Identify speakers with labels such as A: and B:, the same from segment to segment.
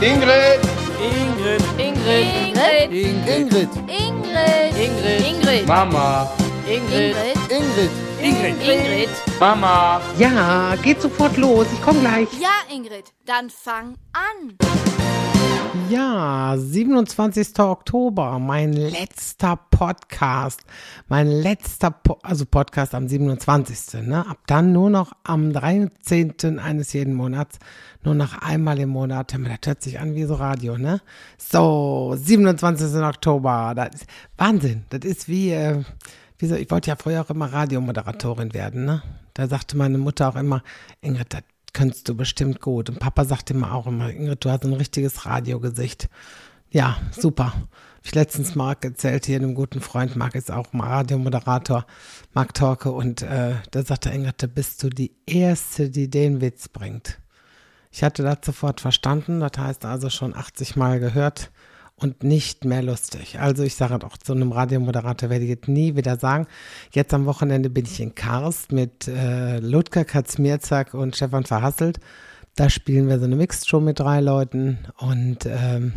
A: Ingrid!
B: Ingrid.
C: Ingrid.
D: Ingrid.
C: Ingrid.
B: Ingrid.
C: Ingrid.
A: Mama!
B: Ingrid.
D: Ingrid.
B: Ingrid.
C: Ingrid.
A: Mama!
E: Ja, geht sofort los. Ich komme gleich.
C: Ja, Ingrid, dann fang an.
E: Ja, 27. Oktober, mein letzter Podcast. Mein letzter, po also Podcast am 27. Ne? Ab dann nur noch am 13. eines jeden Monats. Nur noch einmal im Monat. Das hört sich an wie so Radio, ne? So, 27. Oktober. Das ist Wahnsinn. Das ist wie, äh, wie so, ich wollte ja früher auch immer Radiomoderatorin werden, ne? Da sagte meine Mutter auch immer, Ingrid, das könntest du bestimmt gut. Und Papa sagte immer auch immer, Ingrid, du hast ein richtiges Radiogesicht. Ja, super. Ich letztens Marc erzählt, hier einem guten Freund, Marc ist auch Radiomoderator, Marc Torke, und äh, da sagte Ingrid, da bist du die Erste, die den Witz bringt. Ich hatte das sofort verstanden, das heißt also schon 80 Mal gehört und nicht mehr lustig. Also ich sage auch zu einem Radiomoderator werde ich jetzt nie wieder sagen. Jetzt am Wochenende bin ich in Karst mit äh, Ludger Katzmierzak und Stefan Verhasselt. Da spielen wir so eine Mixed-Show mit drei Leuten und ähm,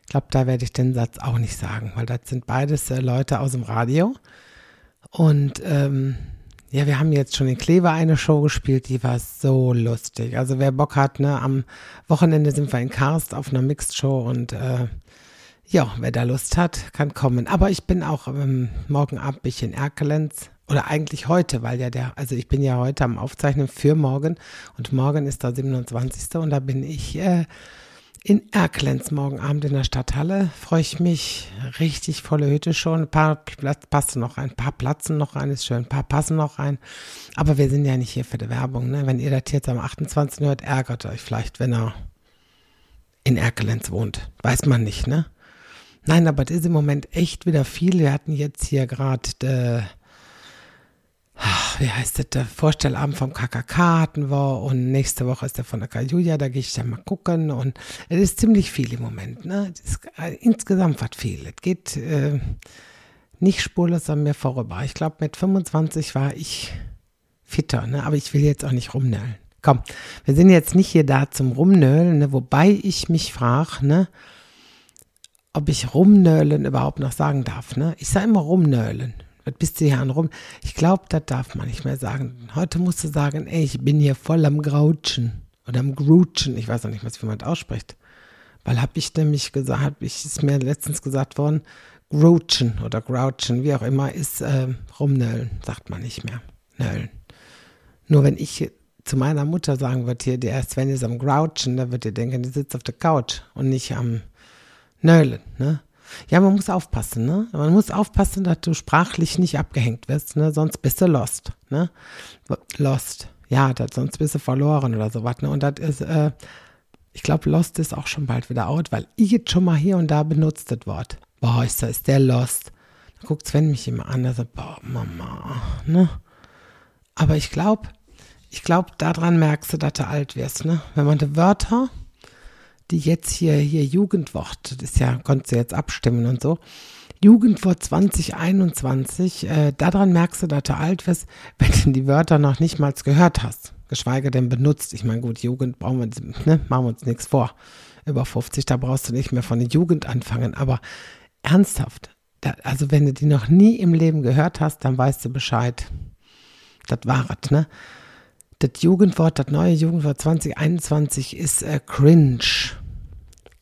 E: ich glaube, da werde ich den Satz auch nicht sagen, weil das sind beides äh, Leute aus dem Radio. Und ähm, ja, wir haben jetzt schon in Kleve eine Show gespielt, die war so lustig. Also wer Bock hat, ne, am Wochenende sind wir in Karst auf einer Mixed Show und äh, ja, wer da Lust hat, kann kommen. Aber ich bin auch ähm, morgen Abend bin ich in Erkelenz oder eigentlich heute, weil ja der, also ich bin ja heute am Aufzeichnen für morgen und morgen ist der 27. und da bin ich äh, in Erkelenz morgen Abend in der Stadthalle. Freue ich mich. Richtig volle Hütte schon. Ein paar Platz, passen noch ein, ein paar Platzen noch rein, ist schön. Ein paar passen noch rein. Aber wir sind ja nicht hier für die Werbung. Ne? Wenn ihr das jetzt am 28. hört, ärgert euch vielleicht, wenn er in Erkelenz wohnt. Weiß man nicht, ne? Nein, aber das ist im Moment echt wieder viel. Wir hatten jetzt hier gerade äh, wie heißt das, der Vorstellabend vom KKK hatten wir und nächste Woche ist der von der Kajuja, da gehe ich dann mal gucken und es ist ziemlich viel im Moment, ne? Ist, äh, insgesamt was viel. Es geht äh, nicht spurlos an mir vorüber. Ich glaube, mit 25 war ich fitter, ne? Aber ich will jetzt auch nicht rumnölen. Komm, wir sind jetzt nicht hier da zum Rumnölen, ne? wobei ich mich frage, ne? Ob ich rumnölen überhaupt noch sagen darf. Ne? Ich sage immer rumnölen. Was bist du hier an rum? Ich glaube, das darf man nicht mehr sagen. Heute musst du sagen, ey, ich bin hier voll am Grautschen oder am Grutschen. Ich weiß noch nicht, was jemand ausspricht. Weil habe ich nämlich gesagt, hab ich, ist mir letztens gesagt worden, Grutschen oder Grouchen, wie auch immer, ist äh, rumnölen, sagt man nicht mehr. Nölen. Nur wenn ich zu meiner Mutter sagen würde, hier, der Sven ist am Grouchen, da wird ihr denken, die sitzt auf der Couch und nicht am Nölen, ne? Ja, man muss aufpassen, ne? Man muss aufpassen, dass du sprachlich nicht abgehängt wirst, ne? Sonst bist du lost, ne? Lost. Ja, das, sonst bist du verloren oder sowas, ne? Und das ist, äh, ich glaube, lost ist auch schon bald wieder out, weil ich jetzt schon mal hier und da benutzt das Wort. Boah, ist, ist der lost. Da guckt Sven mich immer an, der sagt, boah, Mama, ne? Aber ich glaube, ich glaube, daran merkst du, dass du alt wirst, ne? Wenn man die Wörter die jetzt hier, hier Jugendwort, das ist ja, konntest du jetzt abstimmen und so. Jugendwort 2021, äh, daran merkst du, dass du alt wirst, wenn du die Wörter noch nicht mal gehört hast, geschweige denn benutzt. Ich meine, gut, Jugend brauchen wir, ne, machen wir uns nichts vor. Über 50, da brauchst du nicht mehr von der Jugend anfangen, aber ernsthaft, da, also wenn du die noch nie im Leben gehört hast, dann weißt du Bescheid. Das war es, ne? Das Jugendwort, das neue Jugendwort 2021 ist äh, cringe.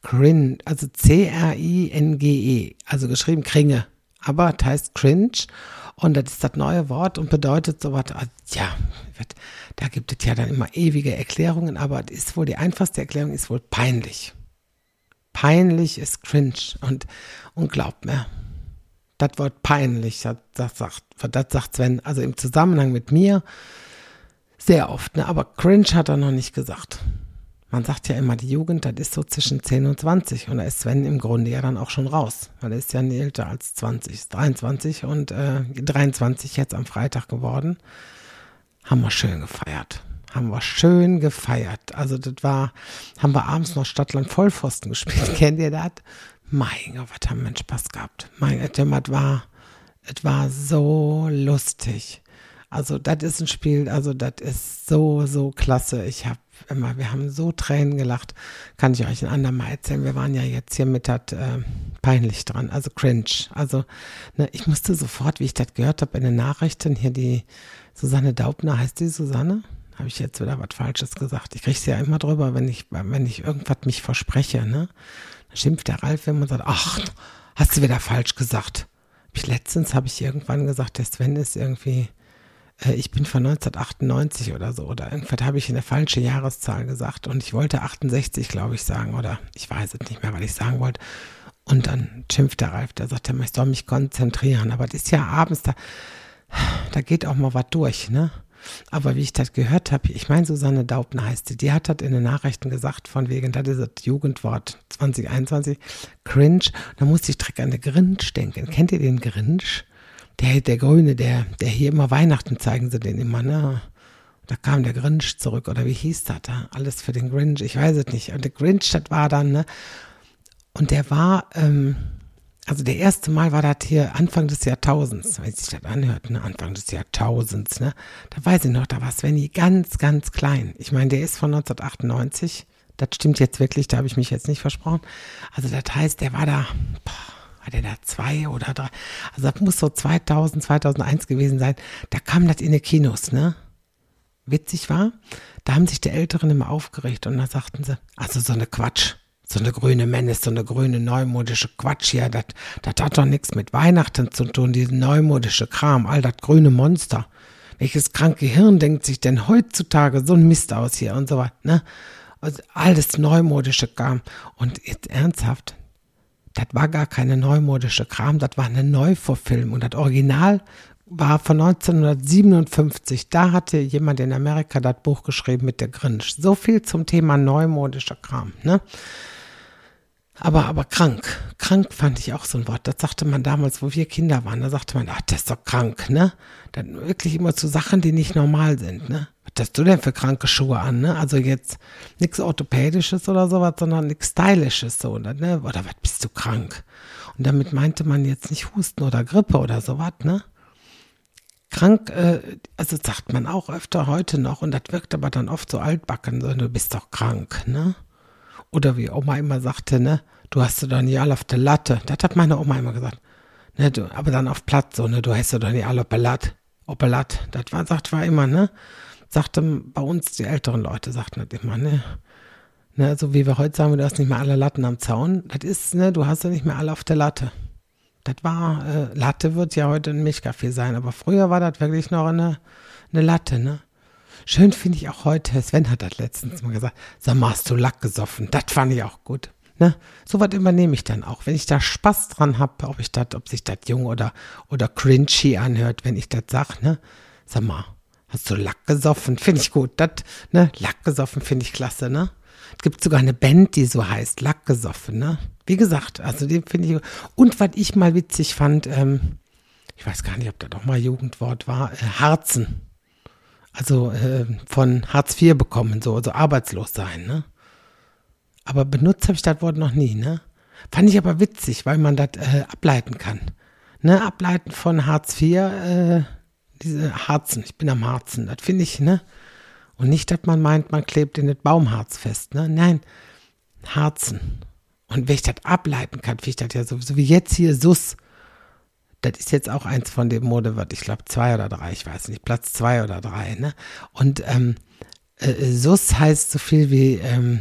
E: Cringe, also C-R-I-N-G-E, also geschrieben Kringe, aber das heißt cringe und das ist das neue Wort und bedeutet sowas, ja, da gibt es ja dann immer ewige Erklärungen, aber das ist wohl die einfachste Erklärung, ist wohl peinlich. Peinlich ist cringe und, und glaubt mir, das Wort peinlich, das, sagt, das sagt Sven, also im Zusammenhang mit mir sehr oft, ne? aber cringe hat er noch nicht gesagt. Man sagt ja immer, die Jugend, das ist so zwischen 10 und 20. Und da ist Sven im Grunde ja dann auch schon raus, weil er ist ja nie älter als 20, 23 und äh, 23 jetzt am Freitag geworden. Haben wir schön gefeiert. Haben wir schön gefeiert. Also das war, haben wir abends noch Stadtland Vollpfosten gespielt. Kennt ihr das? Mein Gott, was haben wir Spaß gehabt. Mein Gott, das war, es war so lustig. Also, das ist ein Spiel, also, das ist so, so klasse. Ich habe immer, wir haben so Tränen gelacht. Kann ich euch ein andermal erzählen. Wir waren ja jetzt hier mit das äh, peinlich dran, also cringe. Also, ne, ich musste sofort, wie ich das gehört habe in den Nachrichten, hier die Susanne Daubner, heißt die Susanne? Habe ich jetzt wieder was Falsches gesagt? Ich kriege es ja immer drüber, wenn ich, wenn ich irgendwas mich verspreche, ne? Dann schimpft der Ralf immer und sagt, ach, hast du wieder falsch gesagt. Letztens habe ich irgendwann gesagt, der Sven ist irgendwie ich bin von 1998 oder so, oder irgendwas habe ich eine falsche Jahreszahl gesagt und ich wollte 68, glaube ich, sagen, oder ich weiß es nicht mehr, was ich sagen wollte. Und dann schimpft der Ralf, der sagt, ich soll mich konzentrieren, aber das ist ja abends, da, da geht auch mal was durch, ne? Aber wie ich das gehört habe, ich meine, Susanne Daubner heißt sie, die hat das in den Nachrichten gesagt, von wegen, das ist das Jugendwort 2021, cringe. Da musste ich direkt an den Grinch denken. Kennt ihr den Grinch? Der, der Grüne, der, der hier immer Weihnachten zeigen sie den immer, ne? Da kam der Grinch zurück, oder wie hieß das da? Alles für den Grinch, ich weiß es nicht. Und der Grinch, das war dann, ne? Und der war, ähm, also der erste Mal war das hier Anfang des Jahrtausends, wenn sich das anhört, ne? Anfang des Jahrtausends, ne? Da weiß ich noch, da war Svenny ganz, ganz klein. Ich meine, der ist von 1998. Das stimmt jetzt wirklich, da habe ich mich jetzt nicht versprochen. Also das heißt, der war da, boah, war der da zwei oder drei? Also das muss so 2000, 2001 gewesen sein. Da kam das in die Kinos, ne? Witzig war, da haben sich die Älteren immer aufgeregt und da sagten sie, also so eine Quatsch, so eine grüne Menace, so eine grüne neumodische Quatsch hier, das hat doch nichts mit Weihnachten zu tun, diesen neumodische Kram, all das grüne Monster. Welches kranke Hirn denkt sich denn heutzutage so ein Mist aus hier und so was, ne? Also alles neumodische Kram. Und jetzt ernsthaft, das war gar keine neumodische Kram, das war eine Neuverfilmung. Das Original war von 1957. Da hatte jemand in Amerika das Buch geschrieben mit der Grinch. So viel zum Thema neumodischer Kram, ne? Aber, aber krank. Krank fand ich auch so ein Wort. Das sagte man damals, wo wir Kinder waren. Da sagte man, ach, das ist doch krank, ne? Dann wirklich immer zu Sachen, die nicht normal sind, ne? Was hast du denn für kranke Schuhe an, ne? Also jetzt nichts Orthopädisches oder sowas, sondern nichts Stylisches, so, oder, ne? Oder was bist du krank? Und damit meinte man jetzt nicht Husten oder Grippe oder sowas, ne? Krank, äh, also sagt man auch öfter heute noch, und das wirkt aber dann oft so altbacken, so, du bist doch krank, ne? Oder wie Oma immer sagte, ne, du hast doch nicht alle auf der Latte. Das hat meine Oma immer gesagt. Ne, du, aber dann auf Platz, so, ne, du hast doch nicht alle auf der Latte. Auf der Latte. Das war, sagt war immer, ne, sagte bei uns die älteren Leute, sagten das immer, ne. Ne, so wie wir heute sagen, du hast nicht mehr alle Latten am Zaun. Das ist, ne, du hast doch nicht mehr alle auf der Latte. Das war, äh, Latte wird ja heute ein Milchkaffee sein, aber früher war das wirklich noch eine, eine Latte, ne. Schön finde ich auch heute, Sven hat das letztens mal gesagt, sag mal, hast du Lack gesoffen? Das fand ich auch gut. Ne? So was übernehme ich dann auch. Wenn ich da Spaß dran habe, ob ich das, ob sich das jung oder, oder cringy anhört, wenn ich das sag, ne? Sag mal, hast du Lack gesoffen? Finde ich gut. Das, ne? Lack gesoffen finde ich klasse, ne? Es gibt sogar eine Band, die so heißt, Lack gesoffen, ne? Wie gesagt, also den finde ich. Und was ich mal witzig fand, ähm, ich weiß gar nicht, ob das auch mal Jugendwort war, äh, Harzen also äh, von Hartz IV bekommen, so, also arbeitslos sein, ne? Aber benutzt habe ich das Wort noch nie, ne? Fand ich aber witzig, weil man das äh, ableiten kann. Ne, ableiten von Hartz IV, äh, diese Harzen, ich bin am Harzen, das finde ich, ne? Und nicht, dass man meint, man klebt in das Baumharz fest, ne? Nein, Harzen. Und wenn ich das ableiten kann, finde ich das ja sowieso wie jetzt hier Sus das ist jetzt auch eins von dem Modewort, ich glaube zwei oder drei, ich weiß nicht, Platz zwei oder drei, ne? Und ähm, äh, Sus heißt so viel wie, ähm,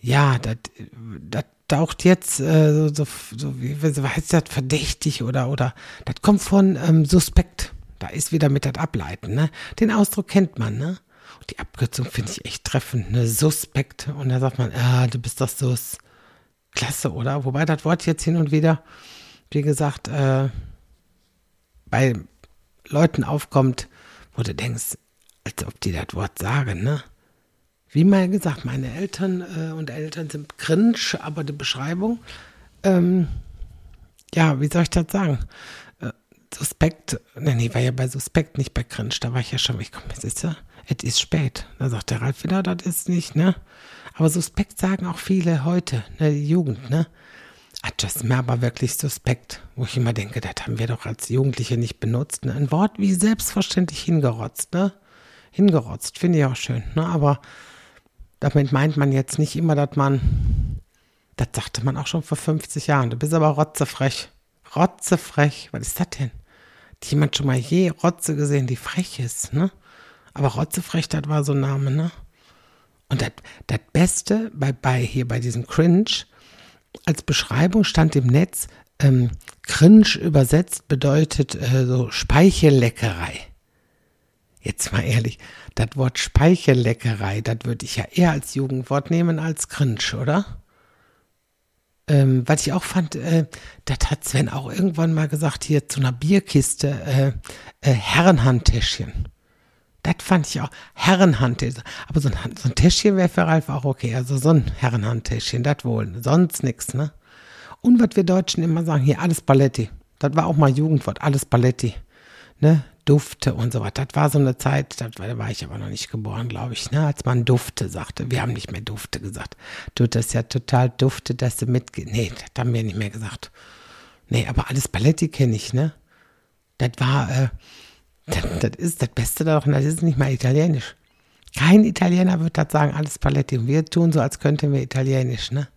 E: ja, das taucht jetzt äh, so, so, so, wie heißt das, verdächtig oder, oder, das kommt von ähm, Suspekt. Da ist wieder mit das Ableiten, ne? Den Ausdruck kennt man, ne? Und die Abkürzung finde ich echt treffend, ne? Suspekt. Und da sagt man, ah, du bist doch Sus. Klasse, oder? Wobei das Wort jetzt hin und wieder, wie gesagt, äh, bei Leuten aufkommt, wo du denkst, als ob die das Wort sagen, ne? Wie mal gesagt, meine Eltern äh, und Eltern sind cringe, aber die Beschreibung, ähm, ja, wie soll ich das sagen? Äh, Suspekt, ne, nee, war ja bei Suspekt, nicht bei cringe, da war ich ja schon, ich komme, es ist ja, es ist spät. Da sagt der Ralf wieder, das ist nicht, ne? Aber Suspekt sagen auch viele heute, ne, die Jugend, ne? Ah, Das ist mir aber wirklich suspekt, wo ich immer denke, das haben wir doch als Jugendliche nicht benutzt. Ne? Ein Wort wie selbstverständlich hingerotzt, ne? Hingerotzt, finde ich auch schön, ne? Aber damit meint man jetzt nicht immer, dass man, das sagte man auch schon vor 50 Jahren. Du bist aber rotzefrech. Rotzefrech, was ist das denn? Hat jemand schon mal je Rotze gesehen, die frech ist, ne? Aber rotzefrech, das war so ein Name, ne? Und das, Beste bei, bei hier bei diesem Cringe, als Beschreibung stand im Netz, ähm, Cringe übersetzt bedeutet äh, so Speichelleckerei. Jetzt mal ehrlich, das Wort Speichelleckerei, das würde ich ja eher als Jugendwort nehmen als Cringe, oder? Ähm, was ich auch fand, äh, das hat Sven auch irgendwann mal gesagt, hier zu einer Bierkiste, äh, äh, Herrenhandtäschchen. Das fand ich auch. Herrenhandtäschchen. Aber so ein, so ein Täschchen wäre für Ralf auch okay. Also so ein Herrenhandtäschchen, das wohl. Sonst nichts, ne? Und was wir Deutschen immer sagen, hier alles Paletti. Das war auch mal Jugendwort, alles Paletti. Ne? Dufte und so was. Das war so eine Zeit, da war ich aber noch nicht geboren, glaube ich, ne? als man Dufte sagte. Wir haben nicht mehr Dufte gesagt. Du, das ist ja total Dufte, dass du mitge... Nee, das haben wir nicht mehr gesagt. Nee, aber alles Paletti kenne ich, ne? Das war, äh, das, das ist das Beste daran, das ist nicht mal italienisch. Kein Italiener wird das sagen, alles Paletti. Und wir tun so, als könnten wir italienisch, ne?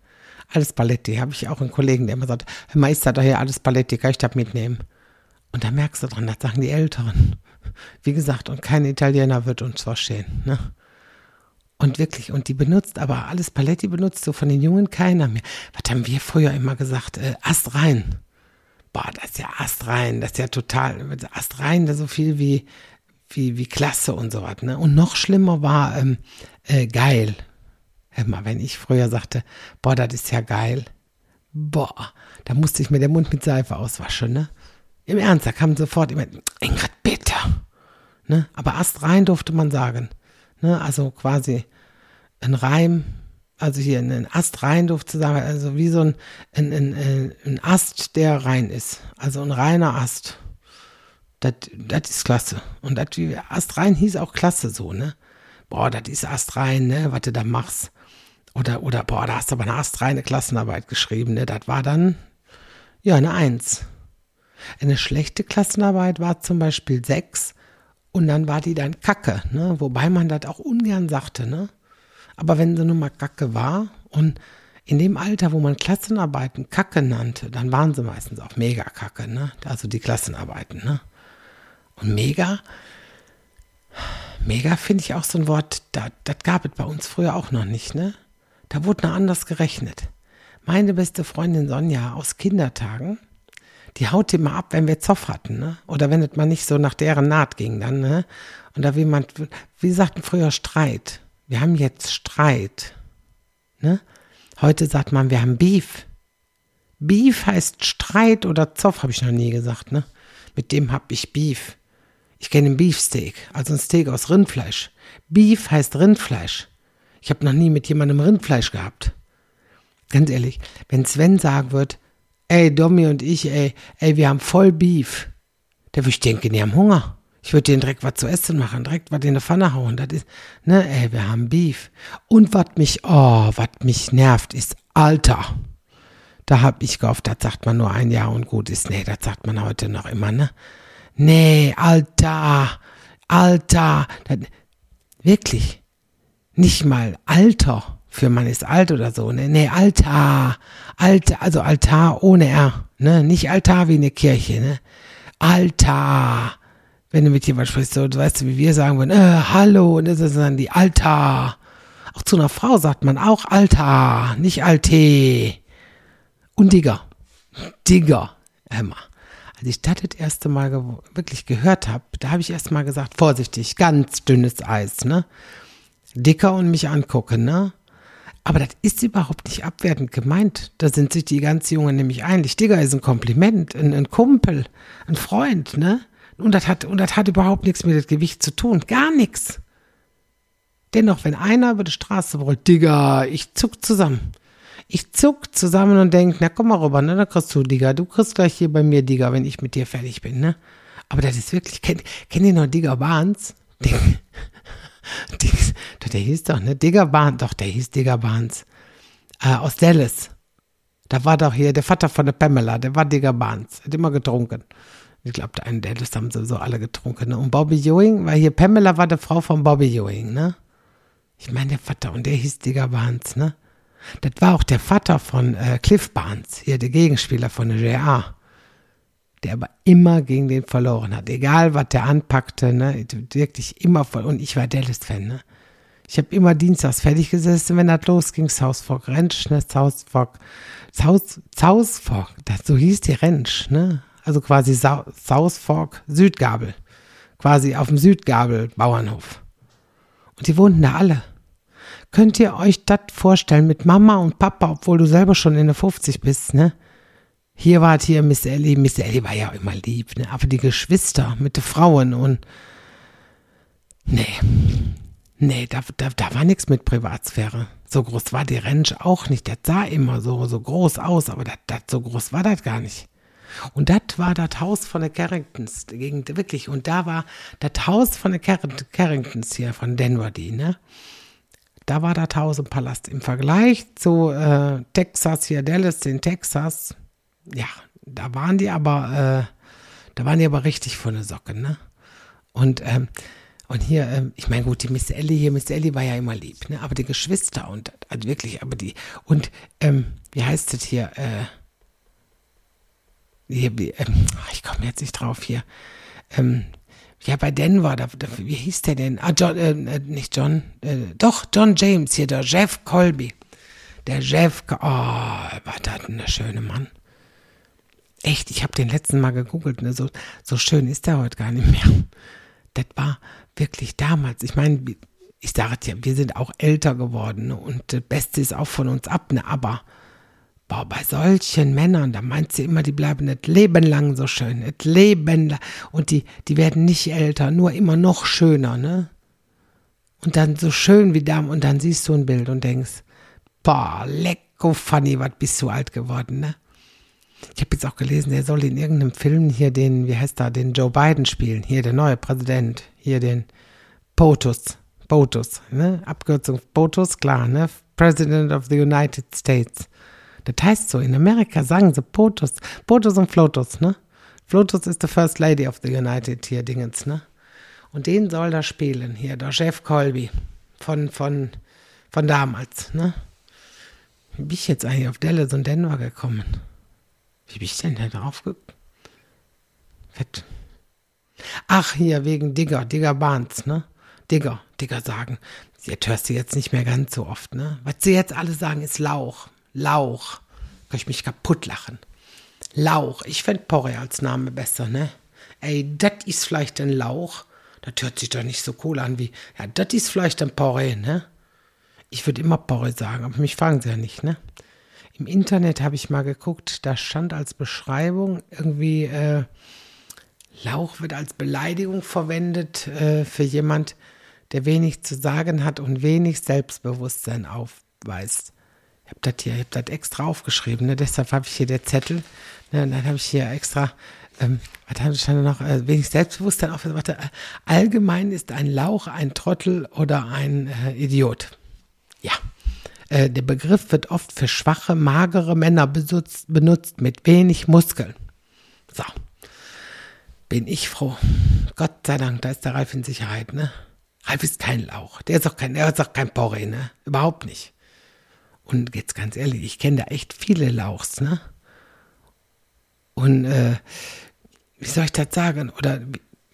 E: Alles Paletti. Habe ich auch einen Kollegen, der immer sagt, Herr Meister, doch hier alles Paletti, kann ich das mitnehmen? Und da merkst du dran, das sagen die Älteren. Wie gesagt, und kein Italiener wird uns verstehen, ne? Und wirklich, und die benutzt aber alles Paletti benutzt so von den Jungen keiner mehr. Was haben wir früher immer gesagt? Äh, Ast rein. Boah, das ist ja Ast rein, das ist ja total, Ast rein, das so viel wie, wie, wie Klasse und so was, ne? Und noch schlimmer war, ähm, äh, geil. Hör mal, wenn ich früher sagte, boah, das ist ja geil. Boah, da musste ich mir den Mund mit Seife auswaschen, ne? Im Ernst, da kam sofort immer, Ingrid, bitte. Ne? Aber Ast rein durfte man sagen. Ne? Also quasi ein Reim, also hier ein Ast rein durfte sagen, also wie so ein, ein, ein, ein Ast, der rein ist. Also ein reiner Ast. Das, ist klasse. Und das, wie Ast rein hieß auch klasse so, ne? Boah, das ist Ast rein, ne? Was du da machst. Oder, oder, boah, da hast du aber eine astreine Klassenarbeit geschrieben, ne? Das war dann, ja, eine Eins. Eine schlechte Klassenarbeit war zum Beispiel sechs und dann war die dann Kacke, ne? Wobei man das auch ungern sagte, ne? Aber wenn sie nun mal Kacke war und in dem Alter, wo man Klassenarbeiten Kacke nannte, dann waren sie meistens auch mega Kacke, ne? Also die Klassenarbeiten, ne? Und mega, mega finde ich auch so ein Wort, das, gab es bei uns früher auch noch nicht, ne? Da wurde noch anders gerechnet. Meine beste Freundin Sonja aus Kindertagen, die haut immer ab, wenn wir Zoff hatten, ne? Oder wenn es mal nicht so nach deren Naht ging dann, ne? Und da wie man, wie sagten früher Streit. Wir haben jetzt Streit, ne? Heute sagt man, wir haben Beef. Beef heißt Streit oder Zoff, habe ich noch nie gesagt, ne? Mit dem hab ich Beef. Ich kenne Beefsteak, also ein Steak aus Rindfleisch. Beef heißt Rindfleisch. Ich habe noch nie mit jemandem Rindfleisch gehabt. Ganz ehrlich, wenn Sven sagen wird, ey, Domi und ich, ey, ey, wir haben voll Beef, da würde ich denken, die haben Hunger. Ich würde denen direkt was zu essen machen, direkt was in die Pfanne hauen. Das ist, ne, ey, wir haben Beef. Und was mich, oh, was mich nervt, ist Alter. Da hab ich gehofft, das sagt man nur ein Jahr und gut ist. Nee, das sagt man heute noch immer, ne? Nee, Alter, Alter. Das, wirklich. Nicht mal Alter für man ist alt oder so, ne? Nee, Altar. Altar, also Altar ohne R, ne? Nicht Altar wie eine Kirche, ne? Altar. Wenn du mit jemand sprichst, so, du weißt, wie wir sagen würden, äh, hallo, und das ist dann die Altar. Auch zu einer Frau sagt man auch Altar, nicht Alte. Und Digger. Digger. Emma. Als ich das das erste Mal ge wirklich gehört habe, da habe ich erst mal gesagt, vorsichtig, ganz dünnes Eis, ne? Dicker und mich angucken, ne? Aber das ist überhaupt nicht abwertend gemeint. Da sind sich die ganz Jungen nämlich einig. Digger ist ein Kompliment, ein, ein Kumpel, ein Freund, ne? Und das hat, und das hat überhaupt nichts mit dem Gewicht zu tun. Gar nichts. Dennoch, wenn einer über die Straße rollt, Digga, ich zuck zusammen. Ich zuck zusammen und denk, na komm mal rüber, ne, da kriegst du, Digga. Du kriegst gleich hier bei mir, Digga, wenn ich mit dir fertig bin, ne? Aber das ist wirklich, kennt, kennt ihr noch Digga Barnes? Den, Dings, der hieß doch, ne? Digger Barnes, doch, der hieß Digger Barnes. Äh, aus Dallas. Da war doch hier der Vater von der Pamela, der war Digger Barnes, hat immer getrunken. Ich glaube, der eine, der das haben sowieso alle getrunken. Ne? Und Bobby Ewing, weil hier Pamela war der Frau von Bobby Ewing, ne? Ich meine, der Vater, und der hieß Digger Barnes, ne? Das war auch der Vater von äh, Cliff Barnes, hier der Gegenspieler von der JA. Der aber immer gegen den verloren hat. Egal, was der anpackte, ne? Wirklich immer voll. Und ich war Dallas-Fan, ne? Ich habe immer dienstags fertig gesessen, wenn das losging. South Fork Ranch, ne? South Fork, South, South Fork, das, so hieß die Ranch, ne? Also quasi South Fork Südgabel. Quasi auf dem Südgabel Bauernhof. Und die wohnten da alle. Könnt ihr euch das vorstellen mit Mama und Papa, obwohl du selber schon in der 50 bist, ne? Hier war hier Miss Ellie. Miss Ellie war ja immer lieb, ne? Aber die Geschwister mit den Frauen und. Nee. Nee, da, da, da war nichts mit Privatsphäre. So groß war die Ranch auch nicht. Das sah immer so, so groß aus, aber das, das, so groß war das gar nicht. Und das war das Haus von den Carringtons, gegen, wirklich. Und da war das Haus von den Carringtons hier, von Denver, die, ne? Da war das Haus im Palast. Im Vergleich zu äh, Texas, hier Dallas in Texas, ja, da waren die aber, äh, da waren die aber richtig von der Socke, ne? Und, ähm, und hier, ähm, ich meine, gut, die Miss Ellie hier, Miss Ellie war ja immer lieb, ne? Aber die Geschwister und, also wirklich, aber die, und, ähm, wie heißt es hier, äh, ich komme jetzt nicht drauf hier, ähm, ja, bei Denver, da, da, wie hieß der denn? Ah, John, äh, äh, nicht John, äh, doch, John James hier, der Jeff Colby. Der Jeff, oh, war das ein schöner Mann. Echt, ich habe den letzten Mal gegoogelt, ne? so, so schön ist der heute gar nicht mehr. Das war wirklich damals, ich meine, ich sage ja, wir sind auch älter geworden ne? und das Beste ist auch von uns ab, ne? aber Boah, bei solchen Männern, da meint sie immer, die bleiben nicht Leben lang so schön, nicht Leben lang. Und die, die werden nicht älter, nur immer noch schöner, ne? Und dann so schön wie da, und dann siehst du ein Bild und denkst, boah, lecko funny, was bist du alt geworden, ne? Ich habe jetzt auch gelesen, der soll in irgendeinem Film hier den, wie heißt da, den Joe Biden spielen, hier der neue Präsident, hier den POTUS, POTUS, ne? Abkürzung POTUS, klar, ne? President of the United States. Das heißt so, in Amerika sagen sie POTUS, POTUS und FLOTUS, ne? FLOTUS ist the First Lady of the United hier Dingens, ne? Und den soll da spielen, hier, der Jeff Colby von, von, von damals, ne? Wie bin ich jetzt eigentlich auf Dallas und Denver gekommen? Wie bin ich denn da drauf gekommen? Ach, hier, wegen Digger, Digger Barnes, ne? Digger, Digger sagen. Jetzt hörst du jetzt nicht mehr ganz so oft, ne? Was sie jetzt alle sagen, ist Lauch. Lauch. Kann ich mich kaputt lachen. Lauch. Ich fände Porre als Name besser, ne? Ey, das ist vielleicht ein Lauch. Das hört sich doch nicht so cool an wie, ja, das ist vielleicht ein Porre, ne? Ich würde immer Porre sagen, aber mich fragen sie ja nicht, ne? Im Internet habe ich mal geguckt, da stand als Beschreibung irgendwie, äh, Lauch wird als Beleidigung verwendet äh, für jemand, der wenig zu sagen hat und wenig Selbstbewusstsein aufweist habe das hier, ich habe das extra aufgeschrieben, ne? deshalb habe ich hier der Zettel, ne? Und dann habe ich hier extra, ähm, was stand noch, äh, wenig Selbstbewusstsein auf, warte, äh, allgemein ist ein Lauch ein Trottel oder ein äh, Idiot. Ja. Äh, der Begriff wird oft für schwache, magere Männer benutzt, benutzt mit wenig Muskeln. So. Bin ich froh. Gott sei Dank, da ist der Ralf in Sicherheit, ne? Ralf ist kein Lauch. Der ist auch kein, der ist auch kein Porre, ne? Überhaupt nicht. Und jetzt ganz ehrlich, ich kenne da echt viele Lauchs, ne? Und äh, wie soll ich das sagen? Oder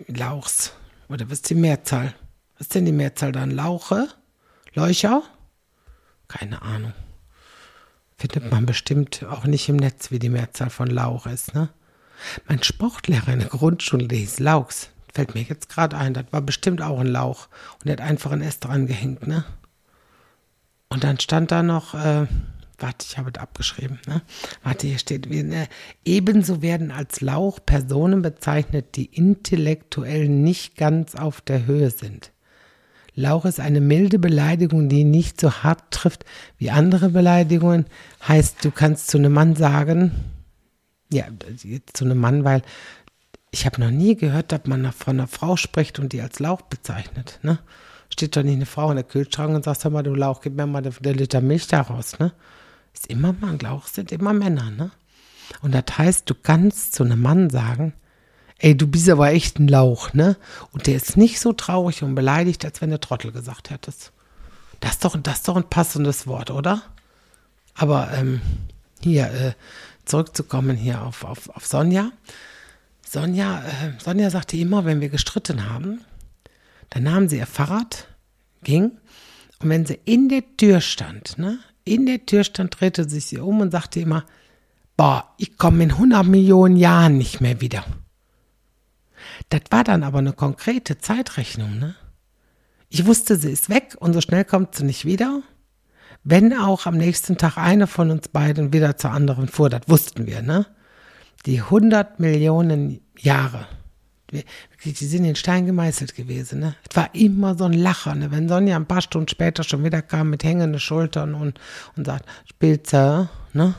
E: Lauchs? Oder was ist die Mehrzahl? Was ist denn die Mehrzahl dann? Lauche? Leucher? Keine Ahnung. Findet man bestimmt auch nicht im Netz, wie die Mehrzahl von Lauch ist, ne? Mein Sportlehrer in der Grundschule, der hieß Lauchs. Fällt mir jetzt gerade ein, das war bestimmt auch ein Lauch. Und der hat einfach ein S dran gehängt, ne? Und dann stand da noch, äh, warte, ich habe es abgeschrieben, ne? Warte, hier steht, äh, ebenso werden als Lauch Personen bezeichnet, die intellektuell nicht ganz auf der Höhe sind. Lauch ist eine milde Beleidigung, die nicht so hart trifft wie andere Beleidigungen. Heißt, du kannst zu einem Mann sagen, ja, zu einem Mann, weil ich habe noch nie gehört, dass man von einer Frau spricht und die als Lauch bezeichnet. Ne? Steht doch nicht eine Frau in der Kühlschrank und sagt, sag mal, du Lauch, gib mir mal den Liter Milch daraus, ne? ist immer Mann, Lauch sind immer Männer, ne? Und das heißt, du kannst zu einem Mann sagen, ey, du bist aber echt ein Lauch, ne? Und der ist nicht so traurig und beleidigt, als wenn du Trottel gesagt hättest. Das ist doch, das ist doch ein passendes Wort, oder? Aber ähm, hier äh, zurückzukommen hier auf, auf, auf Sonja. Sonja, äh, Sonja sagte immer, wenn wir gestritten haben, dann nahm sie ihr Fahrrad, ging und wenn sie in der Tür stand, ne, in der Tür stand, drehte sich sie um und sagte immer, boah, ich komme in 100 Millionen Jahren nicht mehr wieder. Das war dann aber eine konkrete Zeitrechnung, ne? Ich wusste, sie ist weg und so schnell kommt sie nicht wieder. Wenn auch am nächsten Tag eine von uns beiden wieder zur anderen fuhr, das wussten wir, ne? Die 100 Millionen Jahre, die sind in Stein gemeißelt gewesen, ne? Es war immer so ein Lacher, ne? Wenn Sonja ein paar Stunden später schon wieder kam mit hängenden Schultern und, und sagt, Spitze, ne?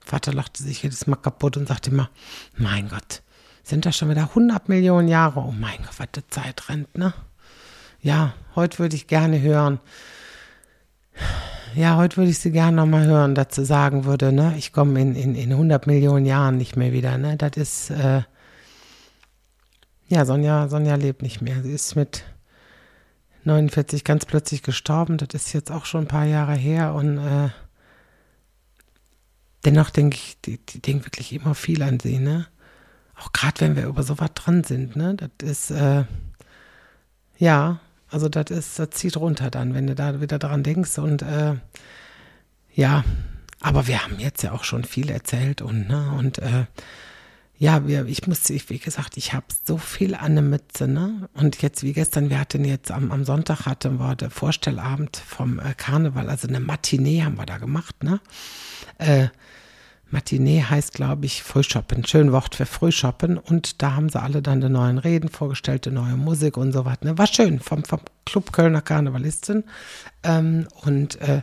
E: Vater lachte sich jedes Mal kaputt und sagte immer, mein Gott, sind das schon wieder 100 Millionen Jahre? Oh mein Gott, was die Zeit rennt, ne? Ja, heute würde ich gerne hören. Ja, heute würde ich sie gerne nochmal hören, dass sie sagen würde, ne, ich komme in, in, in 100 Millionen Jahren nicht mehr wieder, ne? Das ist, äh, ja, Sonja, Sonja lebt nicht mehr. Sie ist mit 49 ganz plötzlich gestorben. Das ist jetzt auch schon ein paar Jahre her und äh, dennoch denke ich, die, die denke wirklich immer viel an sie, ne? Auch gerade wenn wir über sowas dran sind, ne? Das ist, äh, ja, also das ist, das zieht runter dann, wenn du da wieder dran denkst und äh, ja, aber wir haben jetzt ja auch schon viel erzählt und, ne, und äh, ja, wir, ich muss, wie gesagt, ich habe so viel an der Mütze, ne? Und jetzt, wie gestern, wir hatten jetzt am, am Sonntag hatten wir der Vorstellabend vom äh, Karneval, also eine Matinee haben wir da gemacht, ne? Äh, Matinee heißt, glaube ich, Frühshoppen. Schön Wort für Frühshoppen. Und da haben sie alle dann die neuen Reden vorgestellt, die neue Musik und so weiter. Ne? War schön vom, vom Club Kölner Karnevalisten. Ähm, und äh,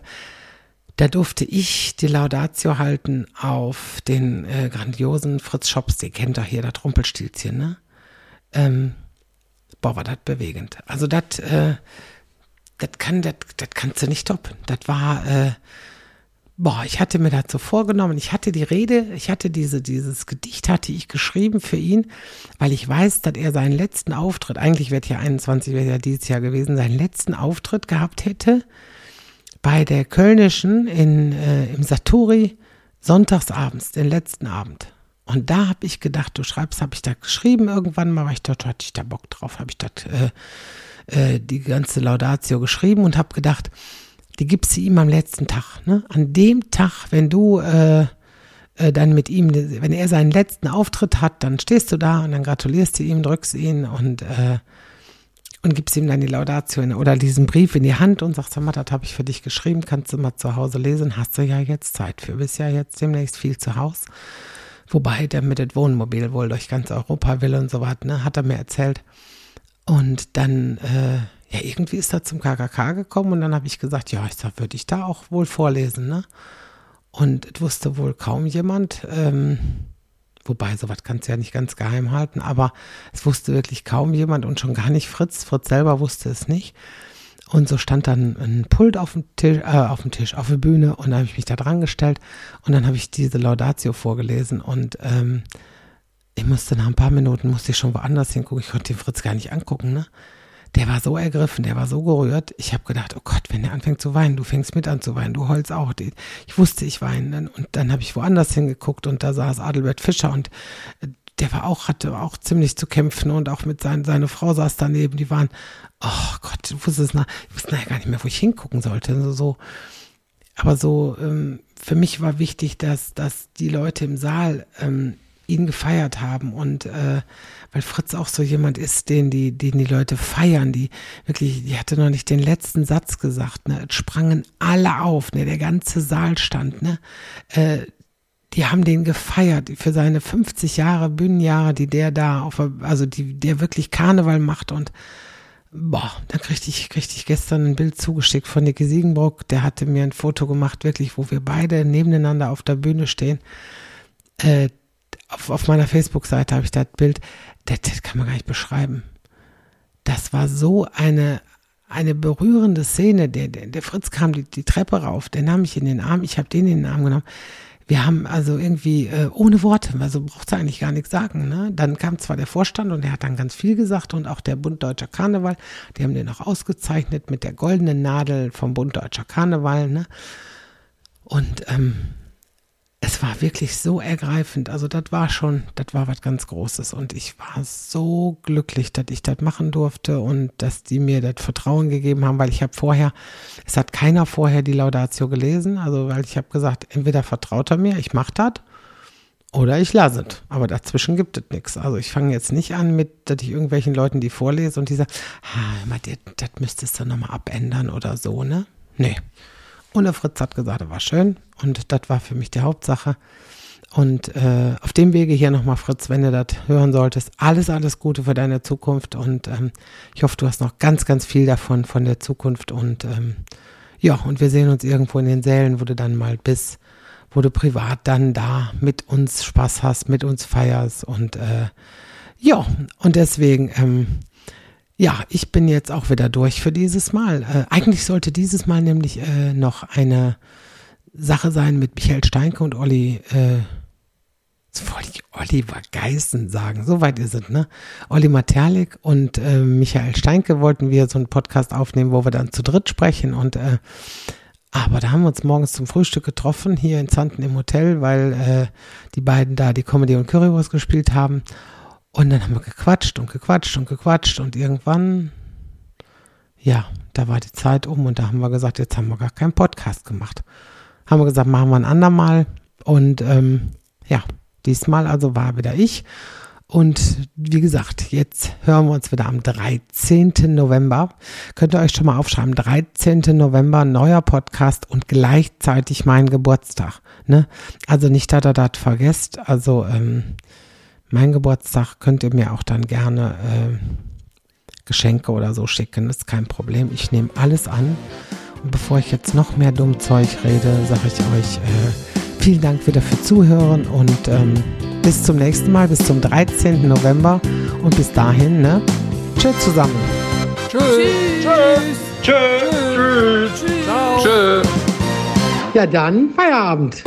E: da durfte ich die Laudatio halten auf den äh, grandiosen Fritz Schops. Den kennt ihr hier, das Rumpelstilzchen, ne? Ähm, boah, war das bewegend. Also das, äh, das kann, das, das kannst du nicht toppen. Das war, äh, boah, ich hatte mir dazu vorgenommen, ich hatte die Rede, ich hatte diese, dieses Gedicht hatte ich geschrieben für ihn, weil ich weiß, dass er seinen letzten Auftritt, eigentlich wird ja 21, wäre ja dieses Jahr gewesen, seinen letzten Auftritt gehabt hätte bei der Kölnischen in, äh, im Saturi sonntagsabends, den letzten Abend. Und da habe ich gedacht, du schreibst, habe ich da geschrieben irgendwann mal, weil ich dort hatte ich da Bock drauf, habe ich das, äh, äh, die ganze Laudatio geschrieben und habe gedacht, die gibst du ihm am letzten Tag. Ne? An dem Tag, wenn du äh, äh, dann mit ihm, wenn er seinen letzten Auftritt hat, dann stehst du da und dann gratulierst du ihm, drückst ihn und, äh, und gibst ihm dann die Laudatio oder diesen Brief in die Hand und sagst, mal, das habe ich für dich geschrieben, kannst du mal zu Hause lesen, hast du ja jetzt Zeit für, bist ja jetzt demnächst viel zu Hause. Wobei der mit dem Wohnmobil wohl durch ganz Europa will und so was, ne, hat er mir erzählt. Und dann, äh, ja, irgendwie ist er zum KKK gekommen und dann habe ich gesagt, ja, ich sag, würde ich da auch wohl vorlesen, ne? Und es wusste wohl kaum jemand, ähm, wobei sowas kannst du ja nicht ganz geheim halten, aber es wusste wirklich kaum jemand und schon gar nicht Fritz. Fritz selber wusste es nicht. Und so stand dann ein Pult auf dem Tisch, äh, auf dem Tisch, auf der Bühne und da habe ich mich da dran gestellt und dann habe ich diese Laudatio vorgelesen und ähm, ich musste nach ein paar Minuten, musste ich schon woanders hingucken, ich konnte den Fritz gar nicht angucken, ne? Der war so ergriffen, der war so gerührt. Ich habe gedacht, oh Gott, wenn der anfängt zu weinen, du fängst mit an zu weinen, du heulst auch. Ich wusste, ich weine. Und dann habe ich woanders hingeguckt und da saß Adelbert Fischer und äh, der war auch, hatte auch ziemlich zu kämpfen und auch mit sein, seine Frau saß daneben, die waren, oh Gott, ich wusste es nach, ich wusste nachher gar nicht mehr, wo ich hingucken sollte. Also so, aber so, ähm, für mich war wichtig, dass, dass die Leute im Saal ähm, ihn gefeiert haben. Und äh, weil Fritz auch so jemand ist, den die, den die Leute feiern, die wirklich, die hatte noch nicht den letzten Satz gesagt, ne, es sprangen alle auf, ne, der ganze Saal stand, ne, äh, die haben den gefeiert für seine 50 Jahre Bühnenjahre, die der da auf, also die, der wirklich Karneval macht und boah, da kriegte ich, kriegte ich gestern ein Bild zugeschickt von Nicky Siegenbrock, der hatte mir ein Foto gemacht, wirklich, wo wir beide nebeneinander auf der Bühne stehen. Äh, auf, auf meiner Facebook-Seite habe ich das Bild, das, das kann man gar nicht beschreiben. Das war so eine, eine berührende Szene. Der, der, der Fritz kam die, die Treppe rauf, der nahm mich in den Arm, ich habe den in den Arm genommen. Wir haben also irgendwie äh, ohne Worte, also braucht eigentlich gar nichts sagen. Ne? Dann kam zwar der Vorstand und der hat dann ganz viel gesagt und auch der Bund Deutscher Karneval, die haben den auch ausgezeichnet mit der goldenen Nadel vom Bund Deutscher Karneval. Ne? Und ähm, es war wirklich so ergreifend. Also das war schon, das war was ganz Großes. Und ich war so glücklich, dass ich das machen durfte und dass die mir das Vertrauen gegeben haben, weil ich habe vorher, es hat keiner vorher die Laudatio gelesen. Also weil ich habe gesagt, entweder vertraut er mir, ich mache das, oder ich lasse es. Aber dazwischen gibt es nichts. Also ich fange jetzt nicht an mit, dass ich irgendwelchen Leuten die vorlese und die sagen, ah, das müsstest du nochmal abändern oder so, ne? Nee. Und der Fritz hat gesagt, das war schön. Und das war für mich die Hauptsache. Und äh, auf dem Wege hier nochmal, Fritz, wenn du das hören solltest, alles, alles Gute für deine Zukunft. Und ähm, ich hoffe, du hast noch ganz, ganz viel davon, von der Zukunft. Und ähm, ja, und wir sehen uns irgendwo in den Sälen, wo du dann mal bist, wo du privat dann da mit uns Spaß hast, mit uns feierst. Und äh, ja, und deswegen, ähm, ja, ich bin jetzt auch wieder durch für dieses Mal. Äh, eigentlich sollte dieses Mal nämlich äh, noch eine Sache sein mit Michael Steinke und Olli, äh, jetzt wollte ich Oliver Geißen sagen, so weit ist es, ne? Olli Materlik und äh, Michael Steinke wollten wir so einen Podcast aufnehmen, wo wir dann zu dritt sprechen und äh, aber da haben wir uns morgens zum Frühstück getroffen, hier in Zanten im Hotel, weil äh, die beiden da die Comedy und Currywurst gespielt haben. Und dann haben wir gequatscht und gequatscht und gequatscht und irgendwann, ja, da war die Zeit um und da haben wir gesagt, jetzt haben wir gar keinen Podcast gemacht. Haben wir gesagt, machen wir ein andermal. Und ähm, ja, diesmal also war wieder ich. Und wie gesagt, jetzt hören wir uns wieder am 13. November. Könnt ihr euch schon mal aufschreiben, 13. November, neuer Podcast und gleichzeitig mein Geburtstag. Ne? Also nicht, dass ihr das vergesst. Also ähm, mein Geburtstag könnt ihr mir auch dann gerne äh, Geschenke oder so schicken. Das ist kein Problem. Ich nehme alles an. Und bevor ich jetzt noch mehr dumm Zeug rede, sage ich euch äh, vielen Dank wieder für Zuhören und ähm, bis zum nächsten Mal, bis zum 13. November. Und bis dahin, ne? Tschüss zusammen.
A: Tschüss. Tschüss. Tschüss. Tschüss. Tschüss. Tschüss.
E: Ja, dann Feierabend.